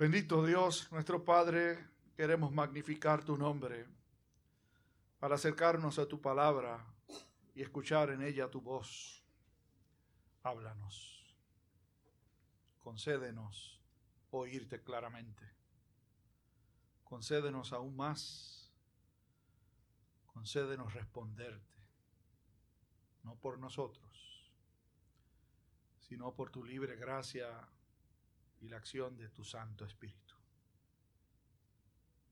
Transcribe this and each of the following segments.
Bendito Dios, nuestro Padre, queremos magnificar tu nombre para acercarnos a tu palabra y escuchar en ella tu voz. Háblanos. Concédenos oírte claramente. Concédenos aún más. Concédenos responderte. No por nosotros, sino por tu libre gracia y la acción de tu Santo Espíritu.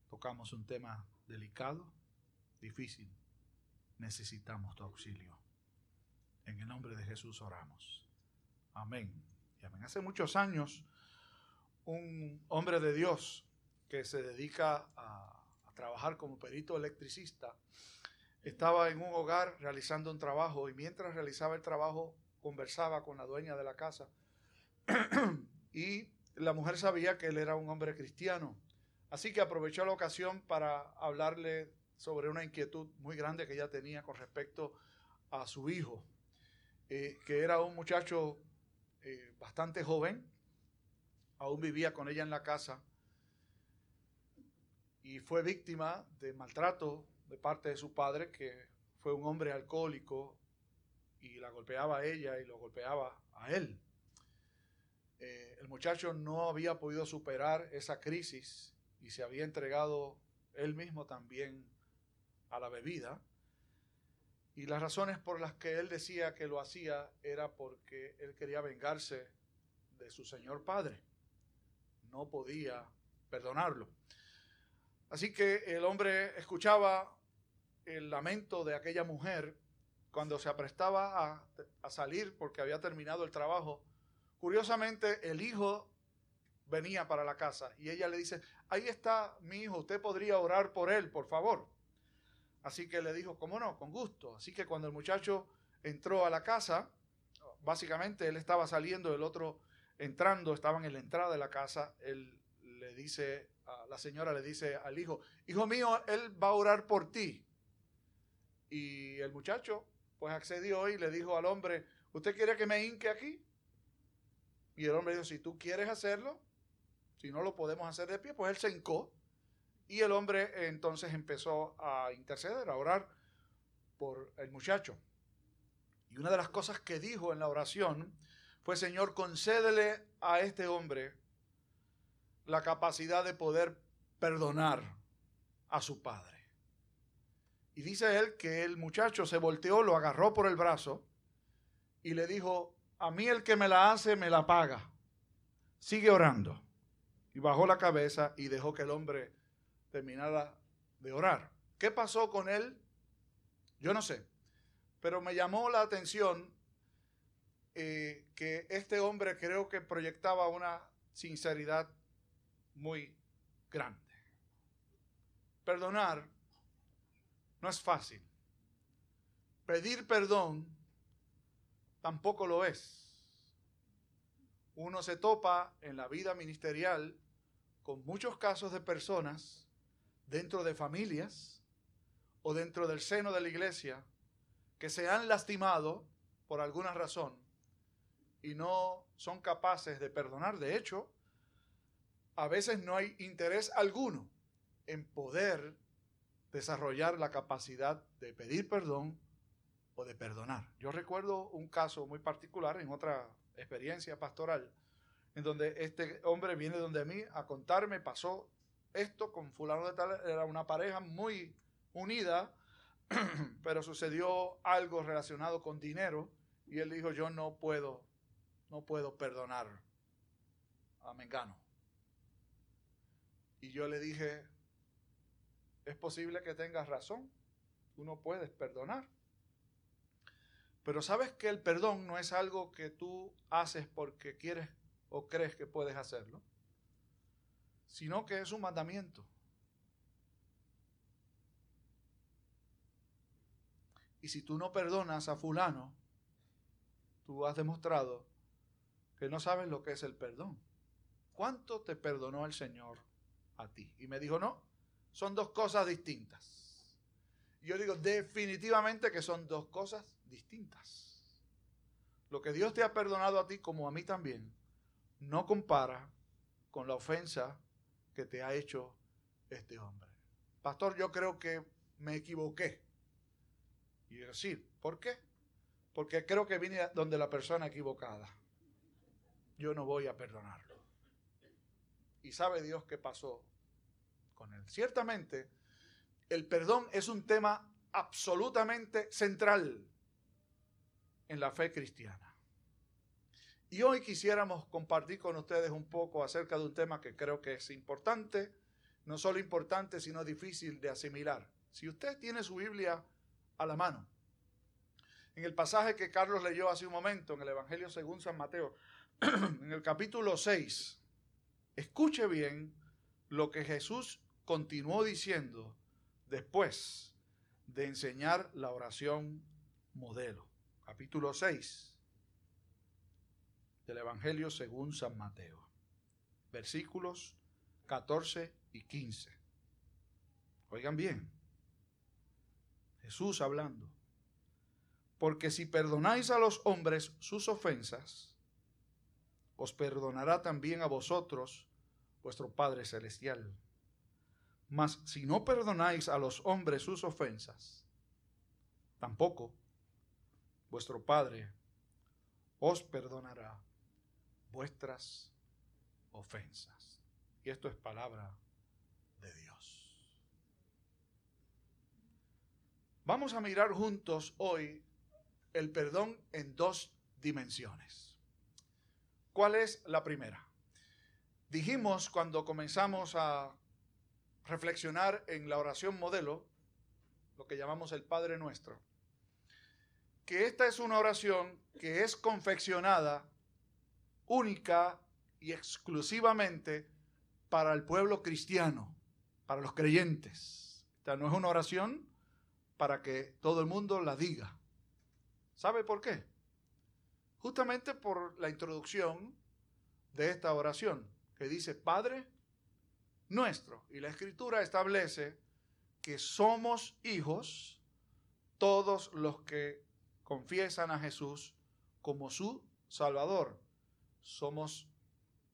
Tocamos un tema delicado, difícil. Necesitamos tu auxilio. En el nombre de Jesús oramos. Amén. Hace muchos años, un hombre de Dios que se dedica a, a trabajar como perito electricista, estaba en un hogar realizando un trabajo y mientras realizaba el trabajo conversaba con la dueña de la casa y la mujer sabía que él era un hombre cristiano. Así que aprovechó la ocasión para hablarle sobre una inquietud muy grande que ella tenía con respecto a su hijo, eh, que era un muchacho eh, bastante joven, aún vivía con ella en la casa y fue víctima de maltrato de parte de su padre, que fue un hombre alcohólico y la golpeaba a ella y lo golpeaba a él. Eh, el muchacho no había podido superar esa crisis y se había entregado él mismo también a la bebida. Y las razones por las que él decía que lo hacía era porque él quería vengarse de su señor padre. No podía perdonarlo. Así que el hombre escuchaba el lamento de aquella mujer cuando se aprestaba a, a salir porque había terminado el trabajo Curiosamente, el hijo venía para la casa y ella le dice, ahí está mi hijo, usted podría orar por él, por favor. Así que le dijo, ¿cómo no? Con gusto. Así que cuando el muchacho entró a la casa, básicamente él estaba saliendo, el otro entrando, estaban en la entrada de la casa, él le dice, a la señora le dice al hijo, hijo mío, él va a orar por ti. Y el muchacho pues accedió y le dijo al hombre, ¿usted quiere que me hinque aquí? Y el hombre dijo, si tú quieres hacerlo, si no lo podemos hacer de pie, pues él se hincó. Y el hombre entonces empezó a interceder, a orar por el muchacho. Y una de las cosas que dijo en la oración fue, Señor, concédele a este hombre la capacidad de poder perdonar a su padre. Y dice él que el muchacho se volteó, lo agarró por el brazo y le dijo, a mí el que me la hace me la paga. Sigue orando. Y bajó la cabeza y dejó que el hombre terminara de orar. ¿Qué pasó con él? Yo no sé. Pero me llamó la atención eh, que este hombre creo que proyectaba una sinceridad muy grande. Perdonar no es fácil. Pedir perdón tampoco lo es. Uno se topa en la vida ministerial con muchos casos de personas dentro de familias o dentro del seno de la iglesia que se han lastimado por alguna razón y no son capaces de perdonar. De hecho, a veces no hay interés alguno en poder desarrollar la capacidad de pedir perdón de perdonar. Yo recuerdo un caso muy particular en otra experiencia pastoral, en donde este hombre viene donde mí a contarme, pasó esto con fulano de tal, era una pareja muy unida, pero sucedió algo relacionado con dinero y él dijo, yo no puedo, no puedo perdonar a Mengano. Y yo le dije, es posible que tengas razón, tú no puedes perdonar. Pero sabes que el perdón no es algo que tú haces porque quieres o crees que puedes hacerlo, sino que es un mandamiento. Y si tú no perdonas a fulano, tú has demostrado que no sabes lo que es el perdón. ¿Cuánto te perdonó el Señor a ti? Y me dijo, no, son dos cosas distintas. Yo digo, definitivamente que son dos cosas distintas. Lo que Dios te ha perdonado a ti como a mí también, no compara con la ofensa que te ha hecho este hombre. Pastor, yo creo que me equivoqué. Y decir, ¿por qué? Porque creo que vine donde la persona equivocada. Yo no voy a perdonarlo. Y sabe Dios qué pasó con él. Ciertamente, el perdón es un tema absolutamente central en la fe cristiana. Y hoy quisiéramos compartir con ustedes un poco acerca de un tema que creo que es importante, no solo importante, sino difícil de asimilar. Si usted tiene su Biblia a la mano, en el pasaje que Carlos leyó hace un momento, en el Evangelio según San Mateo, en el capítulo 6, escuche bien lo que Jesús continuó diciendo después de enseñar la oración modelo. Capítulo 6 del Evangelio según San Mateo, versículos 14 y 15. Oigan bien, Jesús hablando, porque si perdonáis a los hombres sus ofensas, os perdonará también a vosotros vuestro Padre Celestial. Mas si no perdonáis a los hombres sus ofensas, tampoco vuestro Padre os perdonará vuestras ofensas. Y esto es palabra de Dios. Vamos a mirar juntos hoy el perdón en dos dimensiones. ¿Cuál es la primera? Dijimos cuando comenzamos a reflexionar en la oración modelo, lo que llamamos el Padre Nuestro, que esta es una oración que es confeccionada única y exclusivamente para el pueblo cristiano, para los creyentes. O no es una oración para que todo el mundo la diga. ¿Sabe por qué? Justamente por la introducción de esta oración, que dice Padre nuestro. Y la escritura establece que somos hijos todos los que confiesan a Jesús como su Salvador somos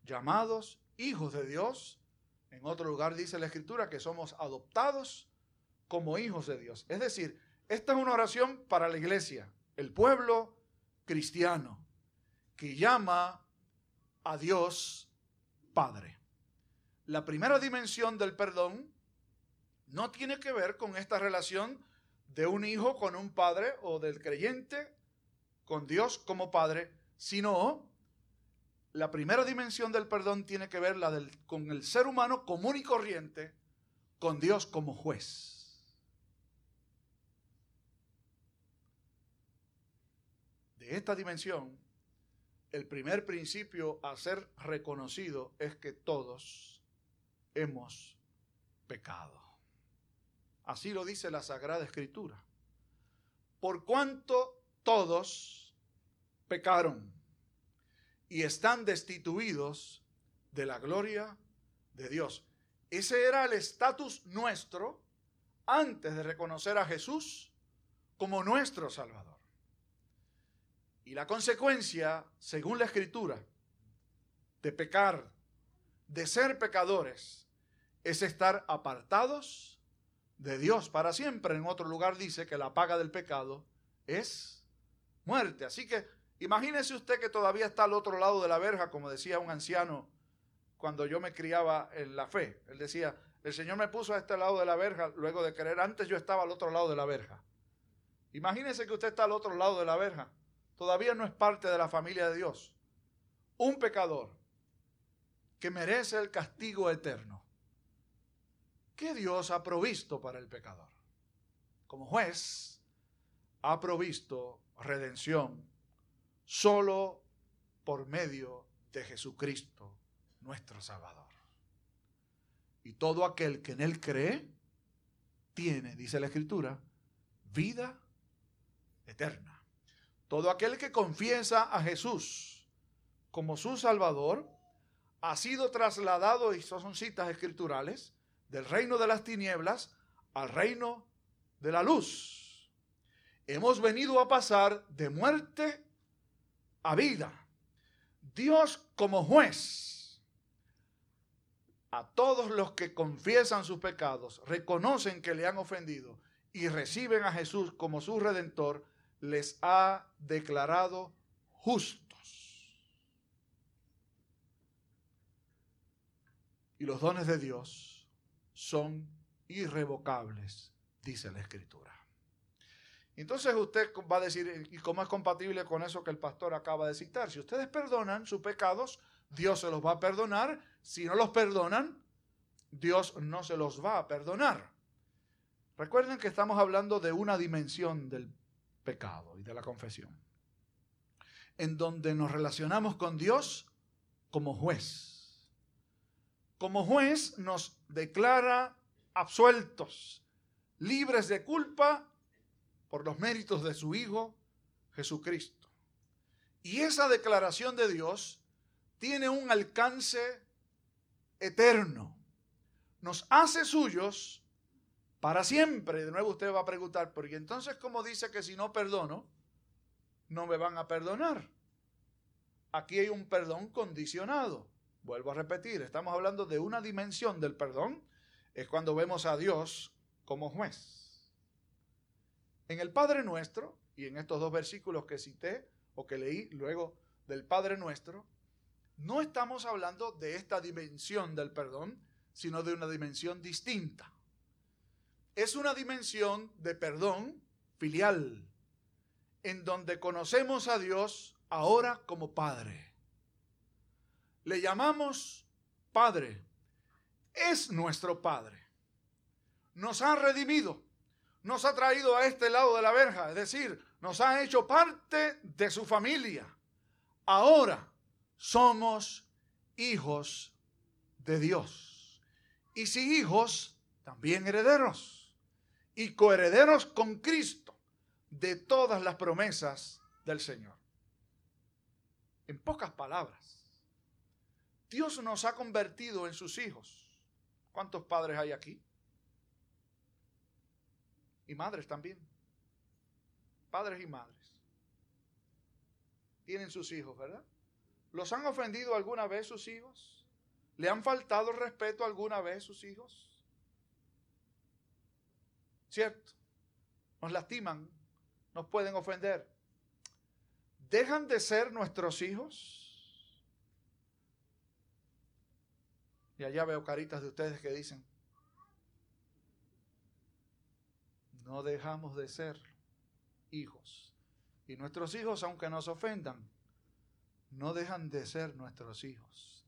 llamados hijos de Dios. En otro lugar dice la escritura que somos adoptados como hijos de Dios. Es decir, esta es una oración para la iglesia, el pueblo cristiano, que llama a Dios Padre. La primera dimensión del perdón no tiene que ver con esta relación de un hijo con un padre o del creyente con Dios como padre, sino la primera dimensión del perdón tiene que ver la del, con el ser humano común y corriente, con Dios como juez. De esta dimensión, el primer principio a ser reconocido es que todos hemos pecado. Así lo dice la Sagrada Escritura. Por cuanto todos pecaron y están destituidos de la gloria de Dios. Ese era el estatus nuestro antes de reconocer a Jesús como nuestro Salvador. Y la consecuencia, según la Escritura, de pecar, de ser pecadores, es estar apartados de Dios para siempre. En otro lugar dice que la paga del pecado es muerte. Así que Imagínese usted que todavía está al otro lado de la verja, como decía un anciano cuando yo me criaba en la fe. Él decía, el Señor me puso a este lado de la verja luego de creer. Antes yo estaba al otro lado de la verja. Imagínese que usted está al otro lado de la verja. Todavía no es parte de la familia de Dios. Un pecador que merece el castigo eterno. ¿Qué Dios ha provisto para el pecador? Como juez, ha provisto redención solo por medio de Jesucristo, nuestro Salvador. Y todo aquel que en Él cree, tiene, dice la Escritura, vida eterna. Todo aquel que confiesa a Jesús como su Salvador, ha sido trasladado, y son citas escriturales, del reino de las tinieblas al reino de la luz. Hemos venido a pasar de muerte a vida. Dios como juez a todos los que confiesan sus pecados, reconocen que le han ofendido y reciben a Jesús como su redentor, les ha declarado justos. Y los dones de Dios son irrevocables, dice la Escritura. Entonces usted va a decir, ¿y cómo es compatible con eso que el pastor acaba de citar? Si ustedes perdonan sus pecados, Dios se los va a perdonar. Si no los perdonan, Dios no se los va a perdonar. Recuerden que estamos hablando de una dimensión del pecado y de la confesión, en donde nos relacionamos con Dios como juez. Como juez nos declara absueltos, libres de culpa por los méritos de su Hijo Jesucristo. Y esa declaración de Dios tiene un alcance eterno. Nos hace suyos para siempre. De nuevo usted va a preguntar, porque entonces cómo dice que si no perdono, no me van a perdonar. Aquí hay un perdón condicionado. Vuelvo a repetir, estamos hablando de una dimensión del perdón. Es cuando vemos a Dios como juez. En el Padre Nuestro, y en estos dos versículos que cité o que leí luego del Padre Nuestro, no estamos hablando de esta dimensión del perdón, sino de una dimensión distinta. Es una dimensión de perdón filial, en donde conocemos a Dios ahora como Padre. Le llamamos Padre. Es nuestro Padre. Nos ha redimido. Nos ha traído a este lado de la verja. Es decir, nos ha hecho parte de su familia. Ahora somos hijos de Dios. Y si hijos, también herederos. Y coherederos con Cristo de todas las promesas del Señor. En pocas palabras, Dios nos ha convertido en sus hijos. ¿Cuántos padres hay aquí? Y madres también. Padres y madres. Tienen sus hijos, ¿verdad? ¿Los han ofendido alguna vez sus hijos? ¿Le han faltado respeto alguna vez sus hijos? ¿Cierto? Nos lastiman, nos pueden ofender. ¿Dejan de ser nuestros hijos? Y allá veo caritas de ustedes que dicen, no dejamos de ser hijos. Y nuestros hijos, aunque nos ofendan, no dejan de ser nuestros hijos.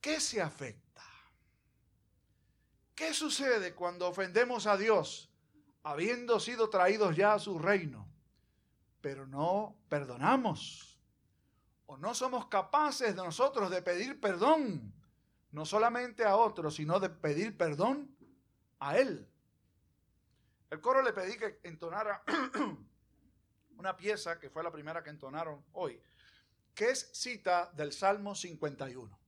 ¿Qué se afecta? ¿Qué sucede cuando ofendemos a Dios habiendo sido traídos ya a su reino, pero no perdonamos? ¿O no somos capaces de nosotros de pedir perdón, no solamente a otros, sino de pedir perdón a Él? El coro le pedí que entonara una pieza que fue la primera que entonaron hoy que es cita del Salmo 51.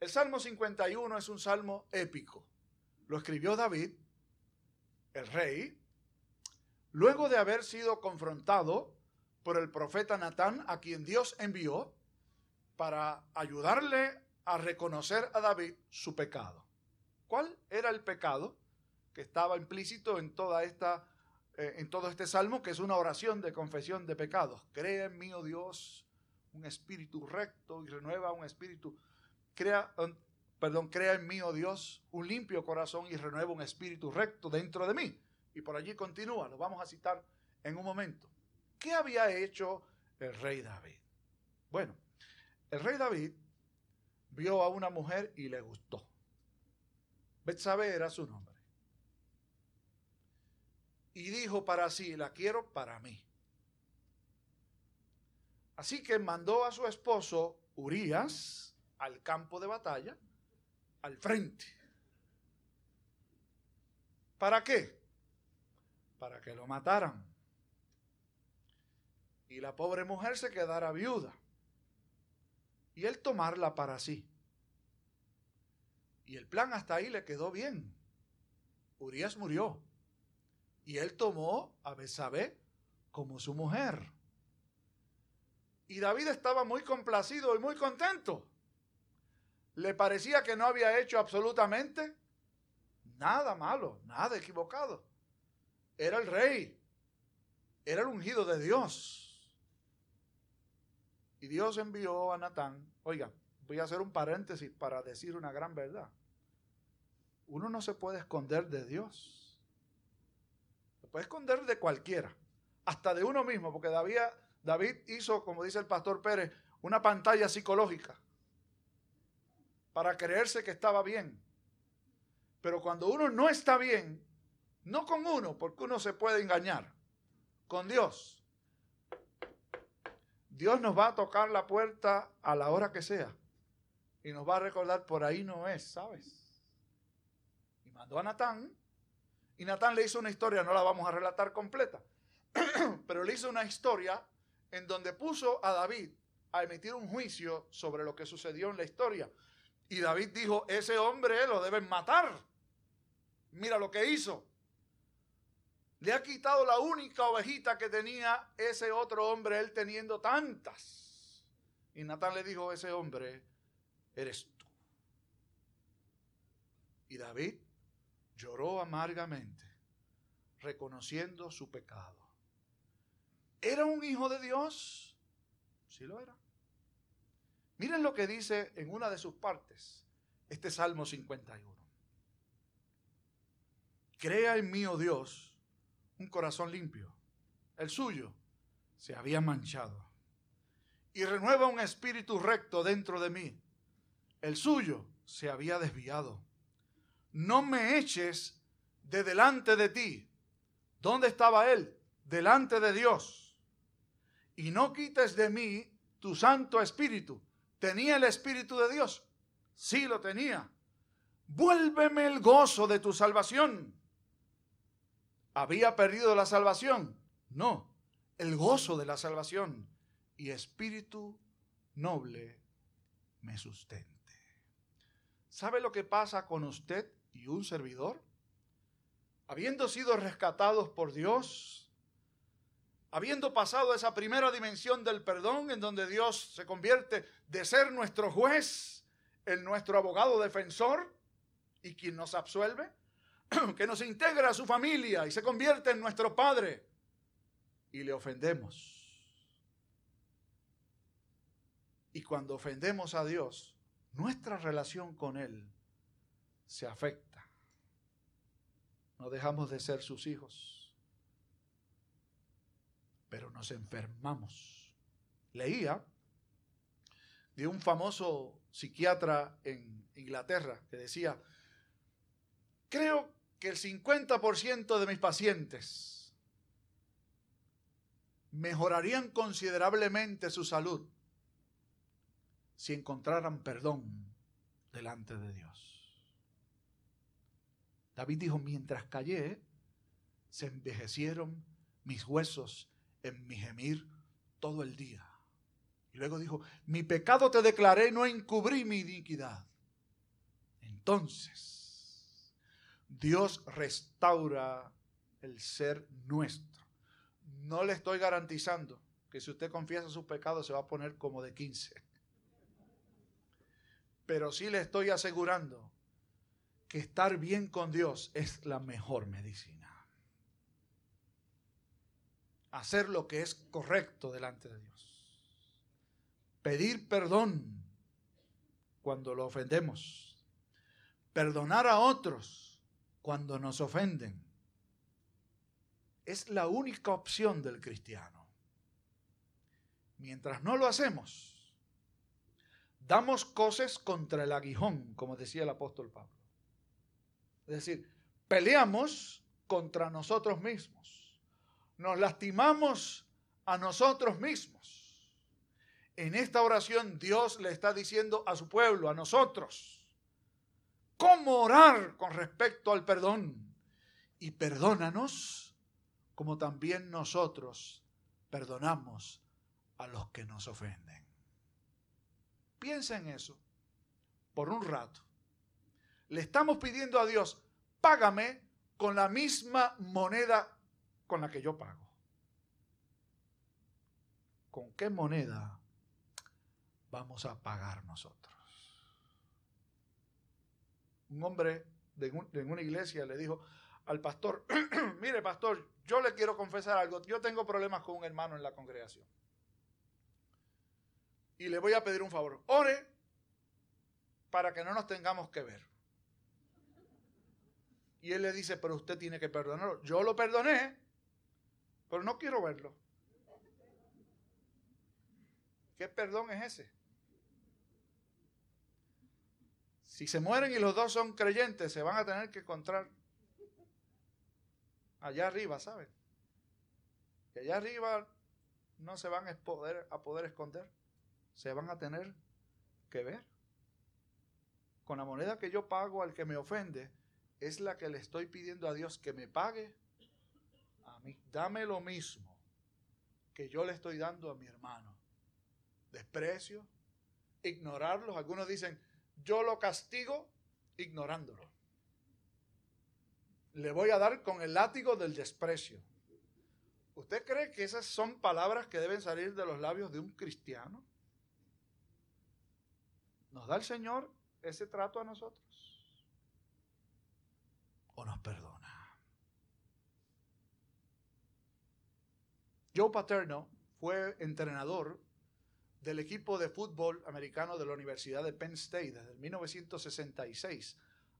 El Salmo 51 es un salmo épico. Lo escribió David, el rey, luego de haber sido confrontado por el profeta Natán, a quien Dios envió para ayudarle a reconocer a David su pecado. ¿Cuál era el pecado que estaba implícito en toda esta eh, en todo este salmo, que es una oración de confesión de pecados? Cree en mí, oh Dios, un espíritu recto y renueva un espíritu. Crea, perdón, crea en mí, oh Dios, un limpio corazón y renueva un espíritu recto dentro de mí. Y por allí continúa, lo vamos a citar en un momento. ¿Qué había hecho el rey David? Bueno, el rey David vio a una mujer y le gustó. Betsabé era su nombre. Y dijo para sí, la quiero para mí. Así que mandó a su esposo Urias al campo de batalla, al frente. ¿Para qué? Para que lo mataran. Y la pobre mujer se quedara viuda. Y él tomarla para sí. Y el plan hasta ahí le quedó bien. Urias murió. Y él tomó a Besabé como su mujer. Y David estaba muy complacido y muy contento. le parecía que no había hecho absolutamente nada malo, nada equivocado. Era el rey, era el ungido de Dios. Y Dios envió a Natán, oiga, voy a hacer un paréntesis para decir una gran verdad. Uno no se puede esconder de Dios. Se puede esconder de cualquiera, hasta de uno mismo, porque David, David hizo, como dice el pastor Pérez, una pantalla psicológica para creerse que estaba bien. Pero cuando uno no está bien, no con uno, porque uno se puede engañar, con Dios. Dios nos va a tocar la puerta a la hora que sea y nos va a recordar por ahí no es, ¿sabes? Y mandó a Natán y Natán le hizo una historia, no la vamos a relatar completa, pero le hizo una historia en donde puso a David a emitir un juicio sobre lo que sucedió en la historia. Y David dijo, ese hombre lo deben matar. Mira lo que hizo. Le ha quitado la única ovejita que tenía ese otro hombre, él teniendo tantas. Y Natán le dijo, ese hombre eres tú. Y David lloró amargamente, reconociendo su pecado. ¿Era un hijo de Dios? Sí lo era. Miren lo que dice en una de sus partes, este Salmo 51. Crea en mí, oh Dios, un corazón limpio. El suyo se había manchado. Y renueva un espíritu recto dentro de mí. El suyo se había desviado. No me eches de delante de ti. ¿Dónde estaba él? Delante de Dios. Y no quites de mí tu Santo Espíritu. ¿Tenía el Espíritu de Dios? Sí lo tenía. Vuélveme el gozo de tu salvación. ¿Había perdido la salvación? No, el gozo de la salvación. Y espíritu noble me sustente. ¿Sabe lo que pasa con usted y un servidor? Habiendo sido rescatados por Dios, habiendo pasado esa primera dimensión del perdón en donde Dios se convierte de ser nuestro juez en nuestro abogado defensor y quien nos absuelve, que nos integra a su familia y se convierte en nuestro Padre y le ofendemos. Y cuando ofendemos a Dios, nuestra relación con Él se afecta. No dejamos de ser sus hijos, pero nos enfermamos. Leía de un famoso psiquiatra en Inglaterra que decía, creo que el 50% de mis pacientes mejorarían considerablemente su salud si encontraran perdón delante de Dios. David dijo, mientras callé, se envejecieron mis huesos en mi gemir todo el día. Y luego dijo, mi pecado te declaré, no encubrí mi iniquidad. Entonces, Dios restaura el ser nuestro. No le estoy garantizando que si usted confiesa sus pecados se va a poner como de 15. Pero sí le estoy asegurando que estar bien con Dios es la mejor medicina. Hacer lo que es correcto delante de Dios. Pedir perdón cuando lo ofendemos. Perdonar a otros cuando nos ofenden. Es la única opción del cristiano. Mientras no lo hacemos, damos cosas contra el aguijón, como decía el apóstol Pablo. Es decir, peleamos contra nosotros mismos. Nos lastimamos a nosotros mismos. En esta oración Dios le está diciendo a su pueblo, a nosotros, cómo orar con respecto al perdón. Y perdónanos como también nosotros perdonamos a los que nos ofenden. Piensa en eso por un rato. Le estamos pidiendo a Dios, págame con la misma moneda con la que yo pago. ¿Con qué moneda vamos a pagar nosotros? Un hombre de, una iglesia le dijo al pastor, mire pastor, yo le quiero confesar algo, yo tengo problemas con un hermano en la congregación. Y le voy a pedir un favor, ore para que no nos tengamos que ver. Y él le dice, pero usted tiene que perdonarlo. Yo lo perdoné, pero no quiero verlo. ¿Qué perdón es ese? Si se mueren y los dos son creyentes, se van a tener que encontrar allá arriba, ¿saben? Que allá arriba no se van a poder, a poder esconder, se van a tener que ver. Con la moneda que yo pago al que me ofende, es la que le estoy pidiendo a Dios que me pague a mí. Dame lo mismo que yo le estoy dando a mi hermano. Desprecio, ignorarlos. Algunos dicen, yo lo castigo ignorándolo. Le voy a dar con el látigo del desprecio. ¿Usted cree que esas son palabras que deben salir de los labios de un cristiano? ¿Nos da el Señor ese trato a nosotros? ¿O nos perdona? Joe Paterno fue entrenador del equipo de fútbol americano de la Universidad de Penn State desde 1966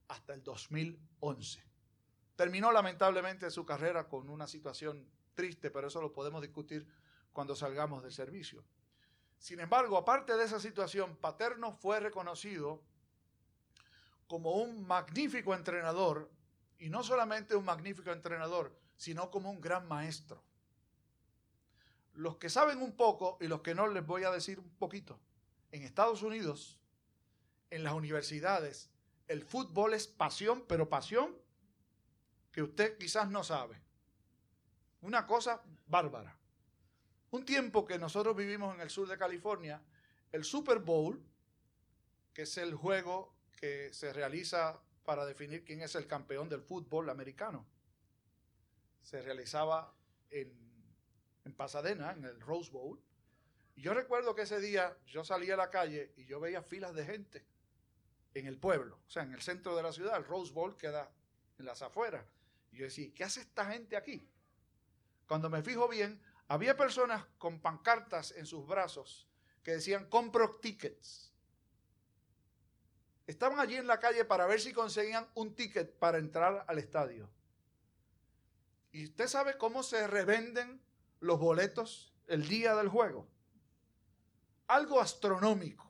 hasta el 2011. Terminó lamentablemente su carrera con una situación triste, pero eso lo podemos discutir cuando salgamos del servicio. Sin embargo, aparte de esa situación, Paterno fue reconocido como un magnífico entrenador, y no solamente un magnífico entrenador, sino como un gran maestro los que saben un poco y los que no les voy a decir un poquito. En Estados Unidos, en las universidades, el fútbol es pasión, pero pasión que usted quizás no sabe. Una cosa bárbara. Un tiempo que nosotros vivimos en el sur de California, el Super Bowl, que es el juego que se realiza para definir quién es el campeón del fútbol americano, se realizaba en en Pasadena, en el Rose Bowl. Y yo recuerdo que ese día yo salí a la calle y yo veía filas de gente en el pueblo, o sea, en el centro de la ciudad. El Rose Bowl queda en las afueras. Y yo decía, ¿qué hace esta gente aquí? Cuando me fijo bien, había personas con pancartas en sus brazos que decían, compro tickets. Estaban allí en la calle para ver si conseguían un ticket para entrar al estadio. ¿Y usted sabe cómo se revenden los boletos el día del juego. Algo astronómico.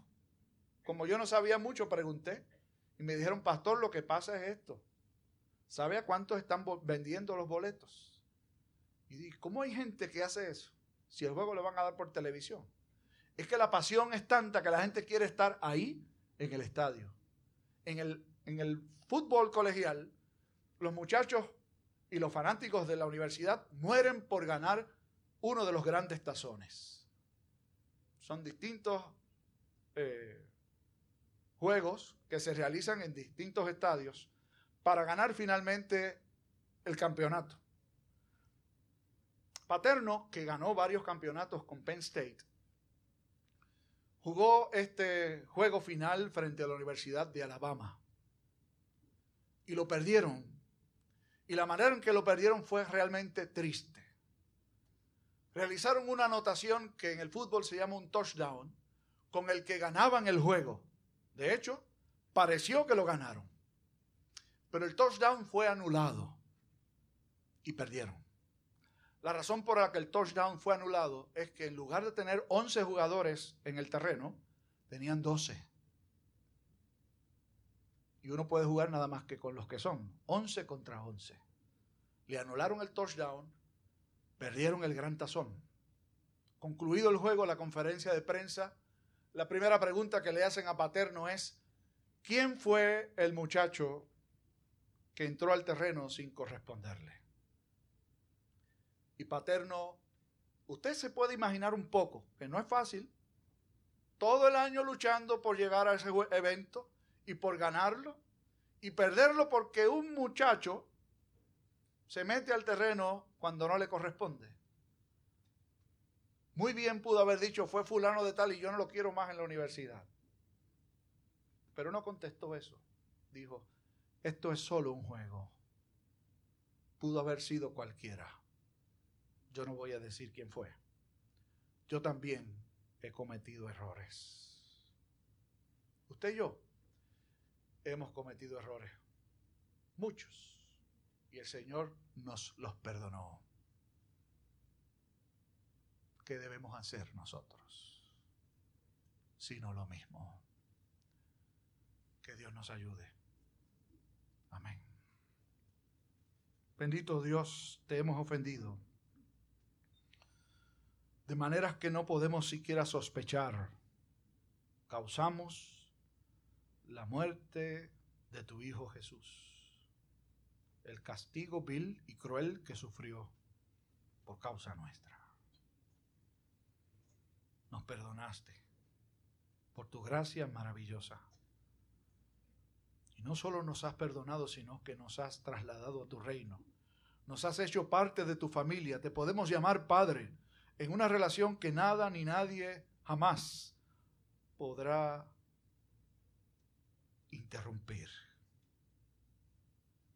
Como yo no sabía mucho, pregunté y me dijeron, pastor, lo que pasa es esto. ¿Sabe a cuánto están vendiendo los boletos? Y dije, ¿cómo hay gente que hace eso? Si el juego le van a dar por televisión. Es que la pasión es tanta que la gente quiere estar ahí en el estadio. En el, en el fútbol colegial, los muchachos y los fanáticos de la universidad mueren por ganar uno de los grandes tazones. Son distintos eh, juegos que se realizan en distintos estadios para ganar finalmente el campeonato. Paterno, que ganó varios campeonatos con Penn State, jugó este juego final frente a la Universidad de Alabama. Y lo perdieron. Y la manera en que lo perdieron fue realmente triste realizaron una anotación que en el fútbol se llama un touchdown, con el que ganaban el juego. De hecho, pareció que lo ganaron. Pero el touchdown fue anulado y perdieron. La razón por la que el touchdown fue anulado es que en lugar de tener 11 jugadores en el terreno, tenían 12. Y uno puede jugar nada más que con los que son, 11 contra 11. Le anularon el touchdown Perdieron el gran tazón. Concluido el juego, la conferencia de prensa, la primera pregunta que le hacen a Paterno es, ¿quién fue el muchacho que entró al terreno sin corresponderle? Y Paterno, usted se puede imaginar un poco, que no es fácil, todo el año luchando por llegar a ese evento y por ganarlo, y perderlo porque un muchacho se mete al terreno cuando no le corresponde. Muy bien pudo haber dicho, fue fulano de tal y yo no lo quiero más en la universidad. Pero no contestó eso. Dijo, esto es solo un juego. Pudo haber sido cualquiera. Yo no voy a decir quién fue. Yo también he cometido errores. Usted y yo hemos cometido errores. Muchos. Y el Señor nos los perdonó. ¿Qué debemos hacer nosotros? Sino lo mismo. Que Dios nos ayude. Amén. Bendito Dios, te hemos ofendido. De maneras que no podemos siquiera sospechar. Causamos la muerte de tu Hijo Jesús. El castigo vil y cruel que sufrió por causa nuestra. Nos perdonaste por tu gracia maravillosa no solo nos has perdonado, sino que nos has trasladado a tu reino. Nos has hecho parte de tu familia. Te podemos llamar Padre en una relación que nada ni nadie jamás podrá interrumpir.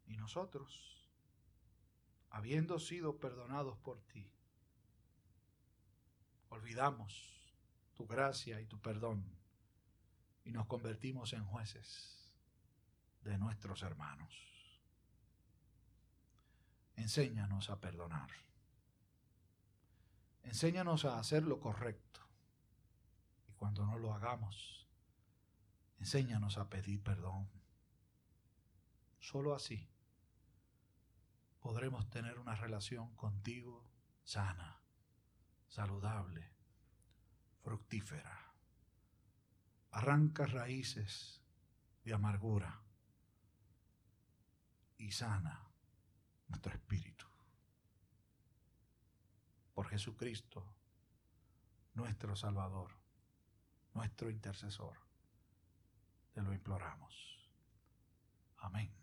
Y nosotros, habiendo sido perdonados por ti, olvidamos tu gracia y tu perdón y nos convertimos en jueces de nuestros hermanos. Enséñanos a perdonar. Enséñanos a hacer lo correcto. Y cuando no lo hagamos, enséñanos a pedir perdón. Solo así podremos tener una relación contigo sana, saludable, fructífera. Arranca raíces de amargura y sana nuestro espíritu. Por Jesucristo, nuestro Salvador, nuestro intercesor, te lo imploramos. Amén.